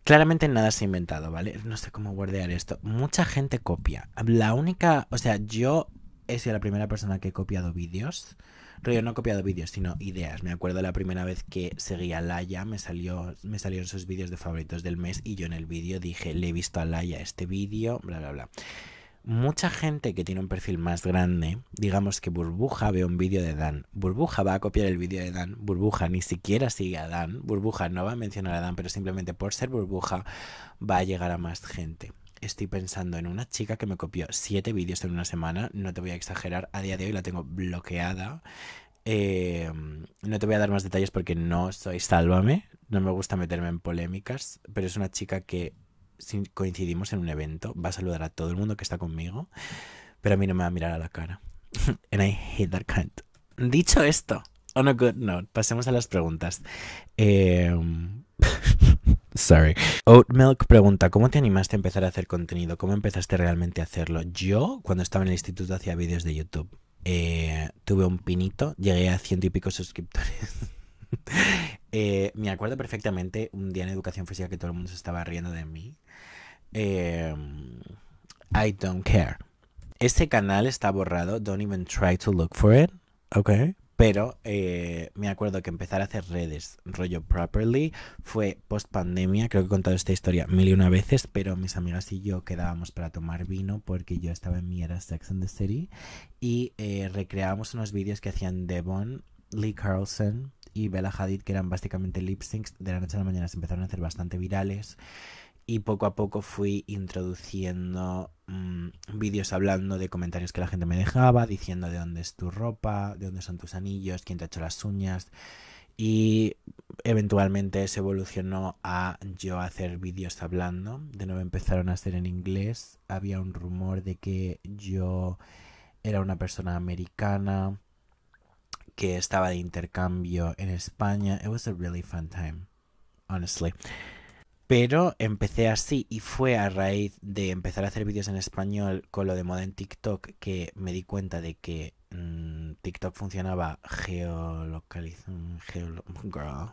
Claramente nada se ha inventado, ¿vale? No sé cómo guardear esto. Mucha gente copia. La única, o sea, yo he sido la primera persona que he copiado vídeos. Yo no he copiado vídeos, sino ideas. Me acuerdo la primera vez que seguía a Laia, me salió, me salieron sus vídeos de favoritos del mes y yo en el vídeo dije, le he visto a Laia este vídeo, bla, bla, bla mucha gente que tiene un perfil más grande, digamos que Burbuja ve un vídeo de Dan, Burbuja va a copiar el vídeo de Dan, Burbuja ni siquiera sigue a Dan, Burbuja no va a mencionar a Dan, pero simplemente por ser Burbuja va a llegar a más gente. Estoy pensando en una chica que me copió siete vídeos en una semana, no te voy a exagerar, a día de hoy la tengo bloqueada. Eh, no te voy a dar más detalles porque no soy sálvame, no me gusta meterme en polémicas, pero es una chica que si coincidimos en un evento, va a saludar a todo el mundo que está conmigo, pero a mí no me va a mirar a la cara. And I hate that cunt. Dicho esto, on a good note, pasemos a las preguntas. Em, sorry. Oat Milk pregunta, ¿cómo te animaste a empezar a hacer contenido? ¿Cómo empezaste realmente a hacerlo? Yo, cuando estaba en el instituto, hacía vídeos de YouTube. Eh, tuve un pinito, llegué a ciento y pico suscriptores. Eh, me acuerdo perfectamente un día en educación física que todo el mundo se estaba riendo de mí. Em, I don't care. Ese canal está borrado. Don't even try to look for it. Ok. Pero eh, me acuerdo que empezar a hacer redes rollo properly fue post pandemia. Creo que he contado esta historia mil y una veces. Pero mis amigas y yo quedábamos para tomar vino porque yo estaba en mi era Sex and the City. Y eh, recreábamos unos vídeos que hacían Devon, Lee Carlson, y Bella Hadid, que eran básicamente lip syncs, de la noche a la mañana se empezaron a hacer bastante virales. Y poco a poco fui introduciendo mm, vídeos hablando de comentarios que la gente me dejaba, diciendo de dónde es tu ropa, de dónde son tus anillos, quién te ha hecho las uñas. y eventualmente se evolucionó a yo hacer vídeos hablando. De nuevo empezaron a ser en inglés. Había un rumor de que yo era una persona americana que estaba de intercambio en España. It was a really fun time, honestly. Pero empecé así y fue a raíz de empezar a hacer vídeos en español con lo de moda en TikTok que me di cuenta de que mm, TikTok funcionaba geolocalizando. girl,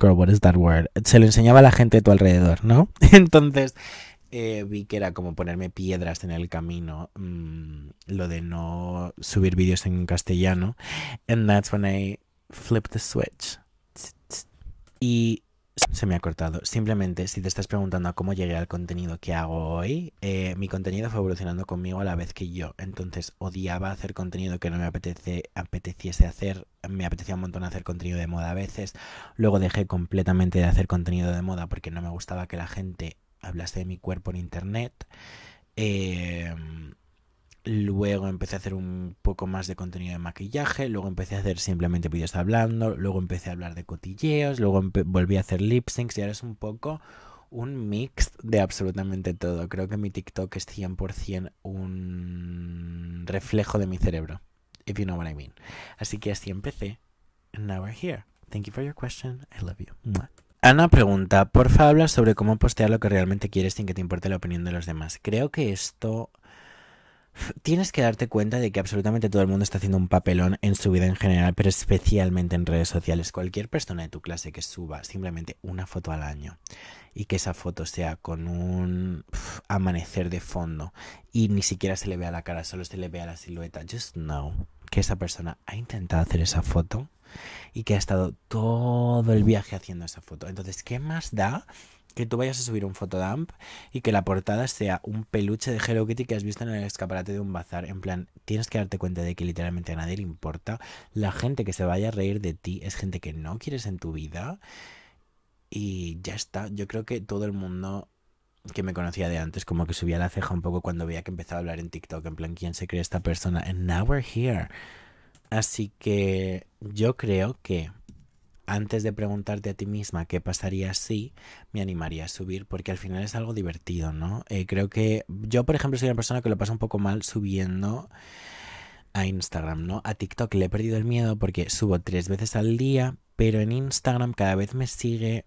girl, what is that word? Se lo enseñaba a la gente de tu alrededor, ¿no? Entonces eh, vi que era como ponerme piedras en el camino, mm, lo de no subir vídeos en castellano. And that's when I flipped the switch. Y se me ha cortado. Simplemente, si te estás preguntando cómo llegué al contenido que hago hoy, eh, mi contenido fue evolucionando conmigo a la vez que yo. Entonces odiaba hacer contenido que no me apetece, apeteciese hacer. Me apetecía un montón hacer contenido de moda a veces. Luego dejé completamente de hacer contenido de moda porque no me gustaba que la gente hablase de mi cuerpo en internet. Eh, Luego empecé a hacer un poco más de contenido de maquillaje, luego empecé a hacer simplemente vídeos hablando, luego empecé a hablar de cotilleos, luego volví a hacer lip syncs y ahora es un poco un mix de absolutamente todo. Creo que mi TikTok es 100% un reflejo de mi cerebro, if you know what I mean. Así que así empecé. And now we're here. Thank you for your question. I love you. Ana pregunta, porfa habla sobre cómo postear lo que realmente quieres sin que te importe la opinión de los demás. Creo que esto tienes que darte cuenta de que absolutamente todo el mundo está haciendo un papelón en su vida en general, pero especialmente en redes sociales. Cualquier persona de tu clase que suba simplemente una foto al año y que esa foto sea con un amanecer de fondo y ni siquiera se le vea la cara, solo se le vea la silueta, just know que esa persona ha intentado hacer esa foto y que ha estado todo el viaje haciendo esa foto. Entonces, ¿qué más da que tú vayas a subir un fotodump y que la portada sea un peluche de Hello Kitty que has visto en el escaparate de un bazar. En plan, tienes que darte cuenta de que literalmente a nadie le importa. La gente que se vaya a reír de ti es gente que no quieres en tu vida. Y ya está. Yo creo que todo el mundo que me conocía de antes, como que subía la ceja un poco cuando veía que empezaba a hablar en TikTok, en plan, ¿quién se cree esta persona? And now we're here. Así que yo creo que antes de preguntarte a ti misma qué pasaría si, me animaría a subir, porque al final es algo divertido, ¿no? Eh, creo que yo, por ejemplo, soy una persona que lo pasa un poco mal subiendo a Instagram, ¿no? A TikTok le he perdido el miedo porque subo tres veces al día, pero en Instagram cada vez me sigue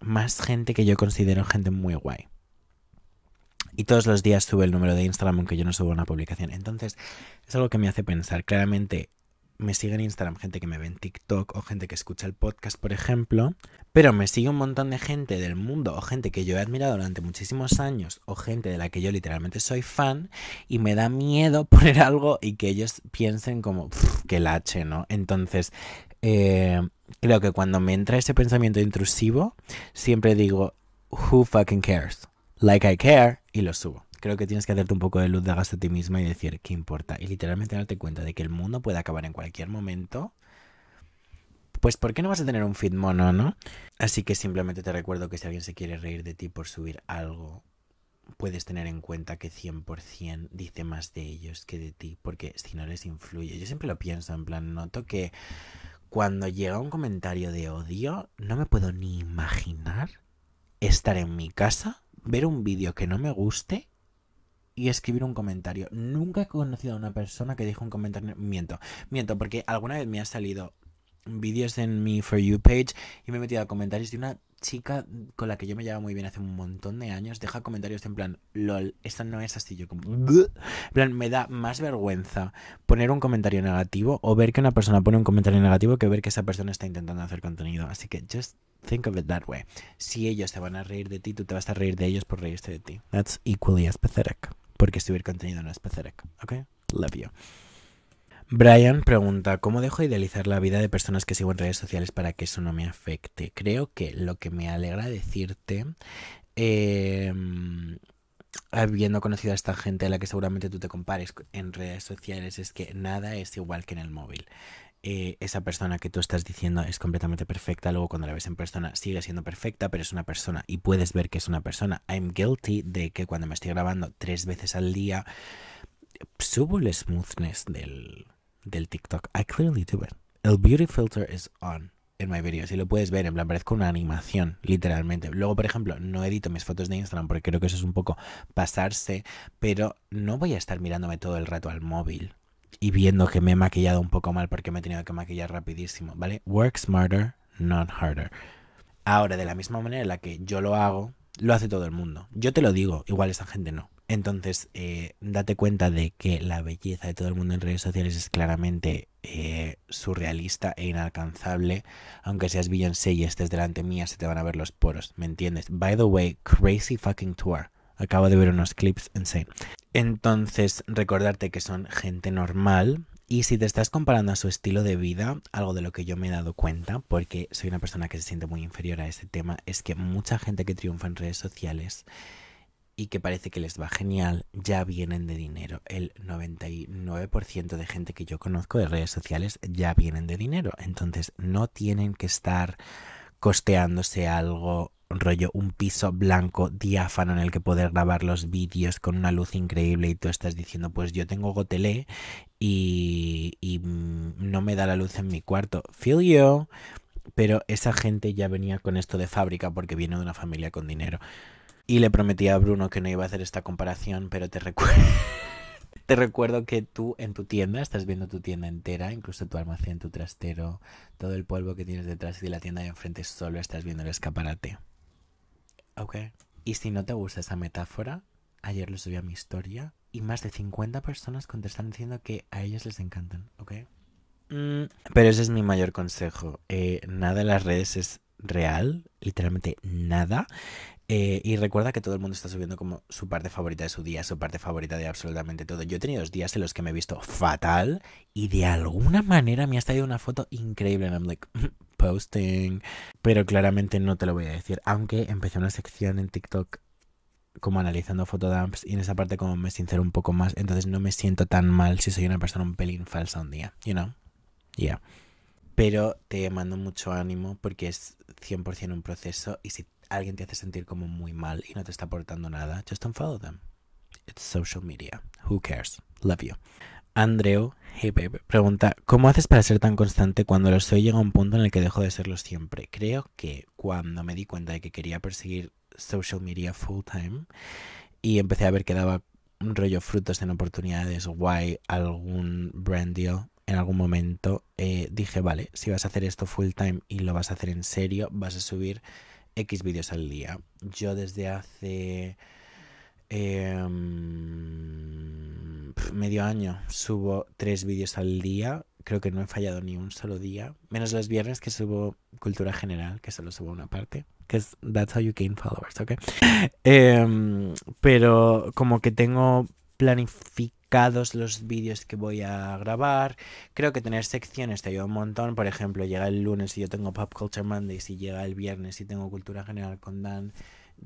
más gente que yo considero gente muy guay. Y todos los días sube el número de Instagram aunque yo no subo una publicación. Entonces, es algo que me hace pensar. Claramente, me sigue en Instagram gente que me ve en TikTok o gente que escucha el podcast, por ejemplo, pero me sigue un montón de gente del mundo o gente que yo he admirado durante muchísimos años o gente de la que yo literalmente soy fan y me da miedo poner algo y que ellos piensen como que lache, ¿no? Entonces, eh, creo que cuando me entra ese pensamiento intrusivo, siempre digo, who fucking cares? Like I care y lo subo creo que tienes que hacerte un poco de luz de gas a ti misma y decir, ¿qué importa? Y literalmente darte cuenta de que el mundo puede acabar en cualquier momento. Pues ¿por qué no vas a tener un feed mono, no? Así que simplemente te recuerdo que si alguien se quiere reír de ti por subir algo, puedes tener en cuenta que 100% dice más de ellos que de ti, porque si no les influye. Yo siempre lo pienso, en plan, noto que cuando llega un comentario de odio, no me puedo ni imaginar estar en mi casa, ver un vídeo que no me guste y escribir un comentario. Nunca he conocido a una persona que dijo un comentario. Miento, miento, porque alguna vez me ha salido vídeos en mi For You page y me he metido a comentarios de una chica con la que yo me llevaba muy bien hace un montón de años. Deja comentarios en plan, lol, esta no es así. Yo como, en plan, me da más vergüenza poner un comentario negativo o ver que una persona pone un comentario negativo que ver que esa persona está intentando hacer contenido. Así que just think of it that way. Si ellos se van a reír de ti, tú te vas a reír de ellos por reírse de ti. That's equally as pathetic porque subir contenido no es. ¿Ok? Love you. Brian pregunta, ¿cómo dejo de idealizar la vida de personas que sigo en redes sociales para que eso no me afecte? Creo que lo que me alegra decirte, em, habiendo conocido a esta gente a la que seguramente tú te compares en redes sociales, es que nada es igual que en el móvil. Eh, esa persona que tú estás diciendo es completamente perfecta, luego cuando la ves en persona sigue siendo perfecta, pero es una persona y puedes ver que es una persona. I'm guilty de que cuando me estoy grabando tres veces al día subo el smoothness del, del TikTok. I clearly do it. El beauty filter is on. en my videos y lo puedes ver, en plan, parezco una animación, literalmente. Luego, por ejemplo, no edito mis fotos de Instagram porque creo que eso es un poco pasarse, pero no voy a estar mirándome todo el rato al móvil y viendo que me he maquillado un poco mal porque me he tenido que maquillar rapidísimo, ¿vale? Work smarter, not harder. Ahora, de la misma manera en la que yo lo hago, lo hace todo el mundo. Yo te lo digo, igual esa gente no. Entonces, eh, date cuenta de que la belleza de todo el mundo en redes sociales es claramente eh, surrealista e inalcanzable. Aunque seas Beyoncé y estés delante mía, se te van a ver los poros, ¿me entiendes? By the way, crazy fucking tour. Acabo de ver unos clips insane. Entonces, recordarte que son gente normal. Y si te estás comparando a su estilo de vida, algo de lo que yo me he dado cuenta, porque soy una persona que se siente muy inferior a ese tema, es que mucha gente que triunfa en redes sociales y que parece que les va genial, ya vienen de dinero. El 99% de gente que yo conozco de redes sociales ya vienen de dinero. Entonces no tienen que estar costeándose algo, rollo, un piso blanco diáfano en el que poder grabar los vídeos con una luz increíble y tú estás diciendo, pues yo tengo gotelé y, y no me da la luz en mi cuarto. Feel you. Pero esa gente ya venía con esto de fábrica porque viene de una familia con dinero. Y le prometí a Bruno que no iba a hacer esta comparación, pero te recuerdo. te recuerdo que tú en tu tienda estás viendo tu tienda entera, incluso tu almacén, tu trastero, todo el polvo que tienes detrás y la tienda de enfrente solo estás viendo el escaparate. ¿Ok? Y si no te gusta esa metáfora, ayer lo subí a mi historia y más de 50 personas contestan diciendo que a ellos les encantan, ¿ok? Mm, pero ese es mi mayor consejo. Eh, nada en las redes es real, literalmente nada. Eh, y recuerda que todo el mundo está subiendo como su parte favorita de su día, su parte favorita de absolutamente todo. Yo he tenido dos días en los que me he visto fatal y de alguna manera me ha salido una foto increíble. And I'm like, posting. Pero claramente no te lo voy a decir. Aunque empecé una sección en TikTok como analizando fotodumps y en esa parte como me sincero un poco más. Entonces no me siento tan mal si soy una persona un pelín falsa un día. You know? Yeah. Pero te mando mucho ánimo porque es 100% un proceso y si alguien te hace sentir como muy mal y no te está aportando nada, just don't follow them. It's social media. Who cares? Love you. Andreu, hey baby, pregunta, ¿cómo haces para ser tan constante cuando lo soy llega a un punto en el que dejo de serlo siempre? Creo que cuando me di cuenta de que quería perseguir social media full time y empecé a ver que daba un rollo frutos en oportunidades guay, algún brand deal en algún momento, eh, dije, vale, si vas a hacer esto full time y lo vas a hacer en serio, vas a subir X vídeos al día. Yo desde hace em, medio año subo tres vídeos al día. Creo que no he fallado ni un solo día. Menos los viernes que subo cultura general, que solo subo una parte. Que that's how you gain followers, ¿ok? Em, pero como que tengo los vídeos que voy a grabar. Creo que tener secciones te ayuda un montón. Por ejemplo, llega el lunes y yo tengo Pop Culture Mondays y llega el viernes y tengo Cultura General con Dan.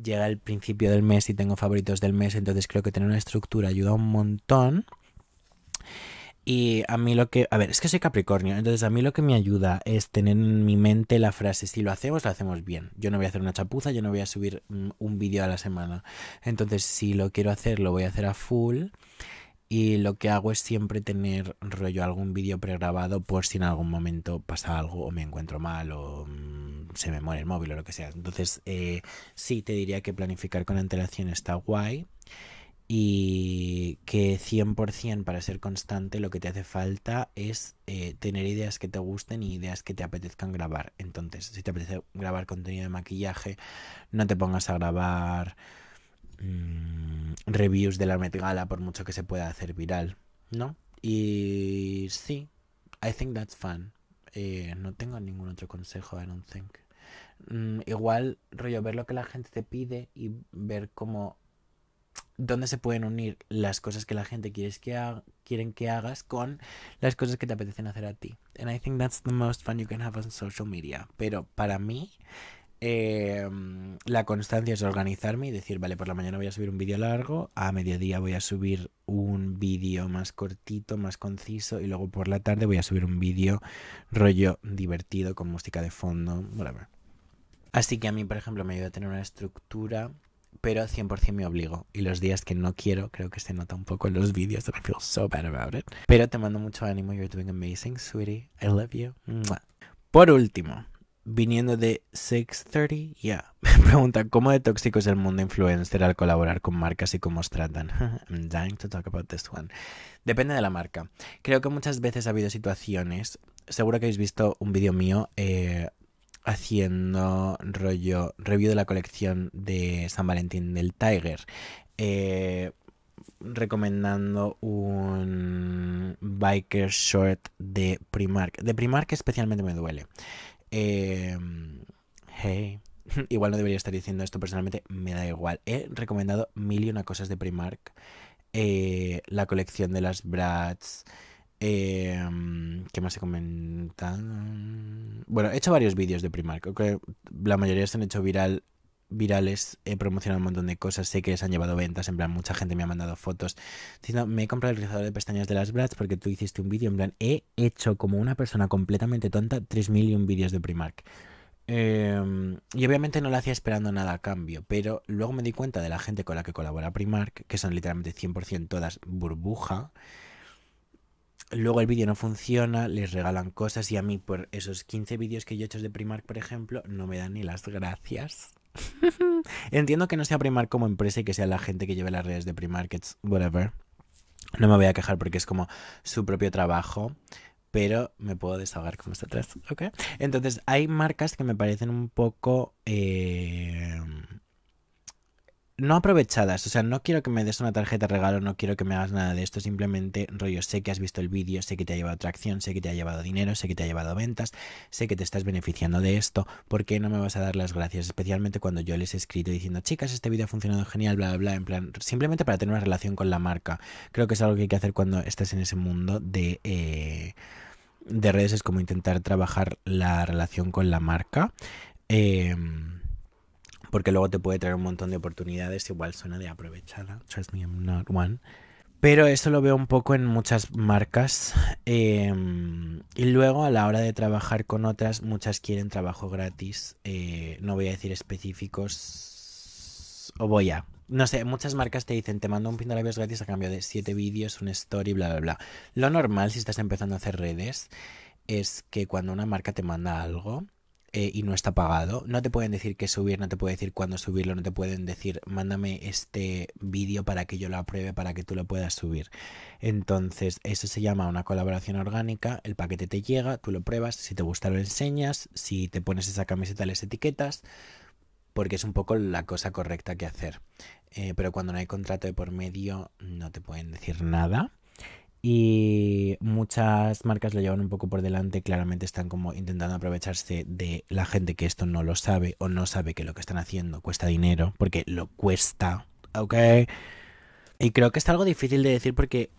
Llega el principio del mes y tengo favoritos del mes. Entonces creo que tener una estructura ayuda un montón. Y a mí lo que, a ver, es que soy Capricornio, entonces a mí lo que me ayuda es tener en mi mente la frase, si lo hacemos, lo hacemos bien. Yo no voy a hacer una chapuza, yo no voy a subir mm, un vídeo a la semana. Entonces, si lo quiero hacer, lo voy a hacer a full. Y lo que hago es siempre tener rollo algún vídeo pregrabado por si en algún momento pasa algo o me encuentro mal o mm, se me muere el móvil o lo que sea. Entonces, eh, sí, te diría que planificar con antelación está guay y que 100% para ser constante lo que te hace falta es eh, tener ideas que te gusten y ideas que te apetezcan grabar. Entonces, si te apetece grabar contenido de maquillaje, no te pongas a grabar mmm, reviews de la Met Gala por mucho que se pueda hacer viral, ¿no? Y sí, I think that's fun. Eh, no tengo ningún otro consejo, I don't think. Mm, igual, rollo, ver lo que la gente te pide y ver cómo dónde se pueden unir las cosas que la gente quiere que quieren que hagas con las cosas que te apetecen hacer a ti. And I think that's the most fun you can have on social media. Pero para mí, em, la constancia es organizarme y decir, vale, por la mañana voy a subir un vídeo largo, a mediodía voy a subir un vídeo más cortito, más conciso, y luego por la tarde voy a subir un vídeo rollo divertido con música de fondo, whatever. Así que a mí, por ejemplo, me ayuda a tener una estructura pero 100% me obligo. Y los días que no quiero, creo que se nota un poco en los vídeos. I feel so bad about it. Pero te mando mucho ánimo. You're doing amazing, sweetie. I love you. Por último, viniendo de 630, ya. Pregunta, ¿cómo de tóxico es el mundo influencer al colaborar con marcas y cómo os tratan? I'm dying to talk about this one. Depende de la marca. Creo que muchas veces ha habido situaciones, seguro que habéis visto un vídeo mío eh, haciendo rollo review de la colección de San Valentín del Tiger. Eh, recomendando un biker short de Primark. De Primark especialmente me duele. Eh, hey, igual no debería estar diciendo esto personalmente, me da igual. He recomendado mil y una cosas de Primark. Eh, la colección de las Brats. Eh, ¿Qué más he comentado? Bueno, he hecho varios vídeos de Primark. Creo que la mayoría se han hecho viral virales, he promocionado un montón de cosas, sé que les han llevado ventas, en plan, mucha gente me ha mandado fotos diciendo, me he comprado el rizador de pestañas de las Bratz porque tú hiciste un vídeo, en plan, he hecho como una persona completamente tonta 3.000 y un vídeos de Primark. Em, y obviamente no lo hacía esperando nada a cambio, pero luego me di cuenta de la gente con la que colabora Primark, que son literalmente 100% todas burbuja. Luego el vídeo no funciona, les regalan cosas y a mí por esos 15 vídeos que yo he hecho de Primark, por ejemplo, no me dan ni las gracias. Entiendo que no sea Primark como empresa y que sea la gente que lleve las redes de Primarkets, whatever. No me voy a quejar porque es como su propio trabajo, pero me puedo desahogar con vosotras, ¿ok? Entonces, hay marcas que me parecen un poco... Eh, no aprovechadas. O sea, no quiero que me des una tarjeta de regalo, no quiero que me hagas nada de esto. Simplemente, rollo, sé que has visto el vídeo, sé que te ha llevado atracción, sé que te ha llevado dinero, sé que te ha llevado ventas, sé que te estás beneficiando de esto. ¿Por qué no me vas a dar las gracias? Especialmente cuando yo les he escrito diciendo, chicas, este vídeo ha funcionado genial, bla, bla, bla. En plan, simplemente para tener una relación con la marca. Creo que es algo que hay que hacer cuando estás en ese mundo de. Eh, de redes es como intentar trabajar la relación con la marca. Eh, porque luego te puede traer un montón de oportunidades, igual suena de aprovechada, trust me, I'm not one. Pero eso lo veo un poco en muchas marcas. Em, y luego a la hora de trabajar con otras, muchas quieren trabajo gratis. Eh, no voy a decir específicos. O voy a. No sé, muchas marcas te dicen, te mando un pintalabios gratis a cambio de 7 vídeos, un story, bla, bla, bla. Lo normal si estás empezando a hacer redes es que cuando una marca te manda algo, eh, y no está pagado. No te pueden decir qué subir, no te pueden decir cuándo subirlo, no te pueden decir mándame este vídeo para que yo lo apruebe, para que tú lo puedas subir. Entonces, eso se llama una colaboración orgánica. El paquete te llega, tú lo pruebas, si te gusta lo enseñas, si te pones esa camiseta les etiquetas, porque es un poco la cosa correcta que hacer. Eh, pero cuando no hay contrato de por medio, no te pueden decir nada. Y muchas marcas lo llevan un poco por delante, claramente están como intentando aprovecharse de la gente que esto no lo sabe o no sabe que lo que están haciendo cuesta dinero, porque lo cuesta, ¿ok? Y creo que es algo difícil de decir porque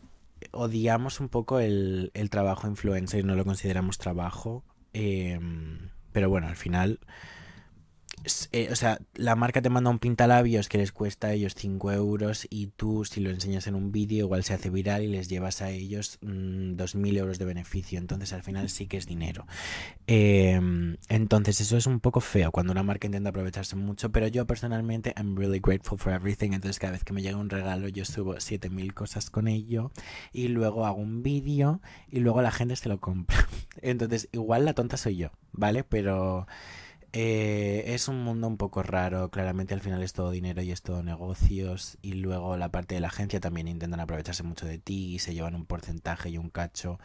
odiamos un poco el, el trabajo influencer y no lo consideramos trabajo. Em, pero bueno, al final eh, o sea, la marca te manda un pintalabios que les cuesta a ellos 5 euros y tú si lo enseñas en un vídeo igual se hace viral y les llevas a ellos 2.000 mm, euros de beneficio. Entonces al final sí que es dinero. Em, entonces eso es un poco feo cuando una marca intenta aprovecharse mucho, pero yo personalmente I'm really grateful for everything. Entonces cada vez que me llega un regalo yo subo 7.000 cosas con ello y luego hago un vídeo y luego la gente se lo compra. Entonces igual la tonta soy yo, ¿vale? Pero... Eh, es un mundo un poco raro, claramente al final es todo dinero y es todo negocios y luego la parte de la agencia también intentan aprovecharse mucho de ti y se llevan un porcentaje y un cacho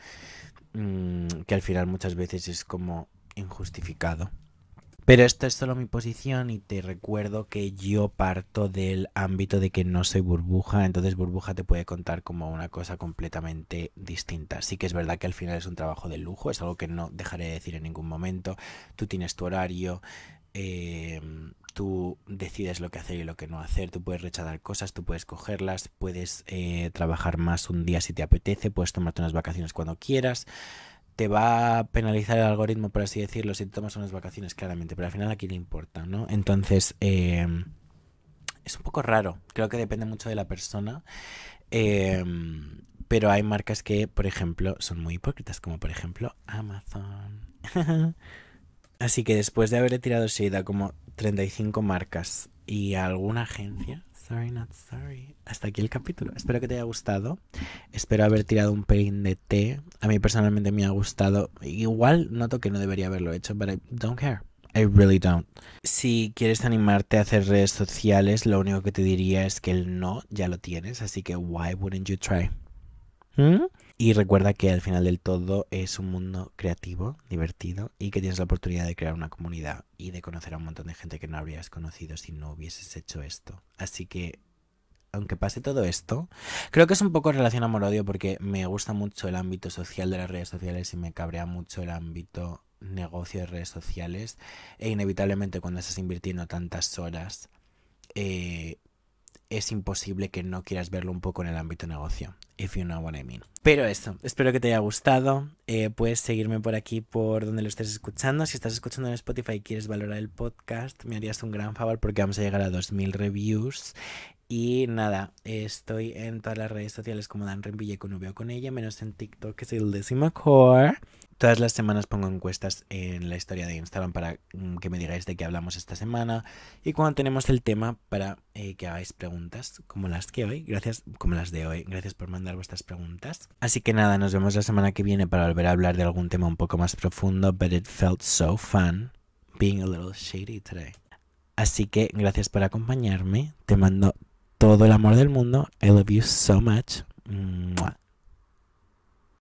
mm, que al final muchas veces es como injustificado. Pero esto es solo mi posición y te recuerdo que yo parto del ámbito de que no soy burbuja, entonces burbuja te puede contar como una cosa completamente distinta. Sí que es verdad que al final es un trabajo de lujo, es algo que no dejaré de decir en ningún momento. Tú tienes tu horario, eh, tú decides lo que hacer y lo que no hacer, tú puedes rechazar cosas, tú puedes cogerlas, puedes eh, trabajar más un día si te apetece, puedes tomarte unas vacaciones cuando quieras te va a penalizar el algoritmo, por así decirlo, si te tomas unas vacaciones, claramente, pero al final aquí le importa, ¿no? Entonces, em, es un poco raro, creo que depende mucho de la persona, em, pero hay marcas que, por ejemplo, son muy hipócritas, como por ejemplo Amazon. Así que después de haber tirado seguida como 35 marcas y alguna agencia, sorry, not sorry. Hasta aquí el capítulo. Espero que te haya gustado. Espero haber tirado un pelín de té. A mí personalmente me ha gustado. Igual noto que no debería haberlo hecho, but I don't care. I really don't. Si quieres animarte a hacer redes sociales, lo único que te diría es que el no ya lo tienes, así que why wouldn't you try? ¿Mm? Y recuerda que al final del todo es un mundo creativo, divertido y que tienes la oportunidad de crear una comunidad y de conocer a un montón de gente que no habrías conocido si no hubieses hecho esto. Así que, aunque pase todo esto, creo que es un poco relación amor-odio porque me gusta mucho el ámbito social de las redes sociales y me cabrea mucho el ámbito negocio de redes sociales e inevitablemente cuando estás invirtiendo tantas horas eh, es imposible que no quieras verlo un poco en el ámbito negocio, if you know what I mean. Pero eso, espero que te haya gustado. Eh, puedes seguirme por aquí, por donde lo estés escuchando. Si estás escuchando en Spotify y quieres valorar el podcast, me harías un gran favor porque vamos a llegar a 2000 reviews. Y nada, estoy en todas las redes sociales como Dan Renville con V con ella, menos en TikTok, que es el décimo core. Todas las semanas pongo encuestas en la historia de Instagram para mm, que me digáis de qué hablamos esta semana y cuando tenemos el tema para eh, que hagáis preguntas como las que hoy, gracias, como las de hoy, gracias por mandar vuestras preguntas. Así que nada, nos vemos la semana que viene para volver a hablar de algún tema un poco más profundo, but it felt so fun being a little shady today. Así que gracias por acompañarme, te mando todo el amor del mundo, I love you so much. Mm.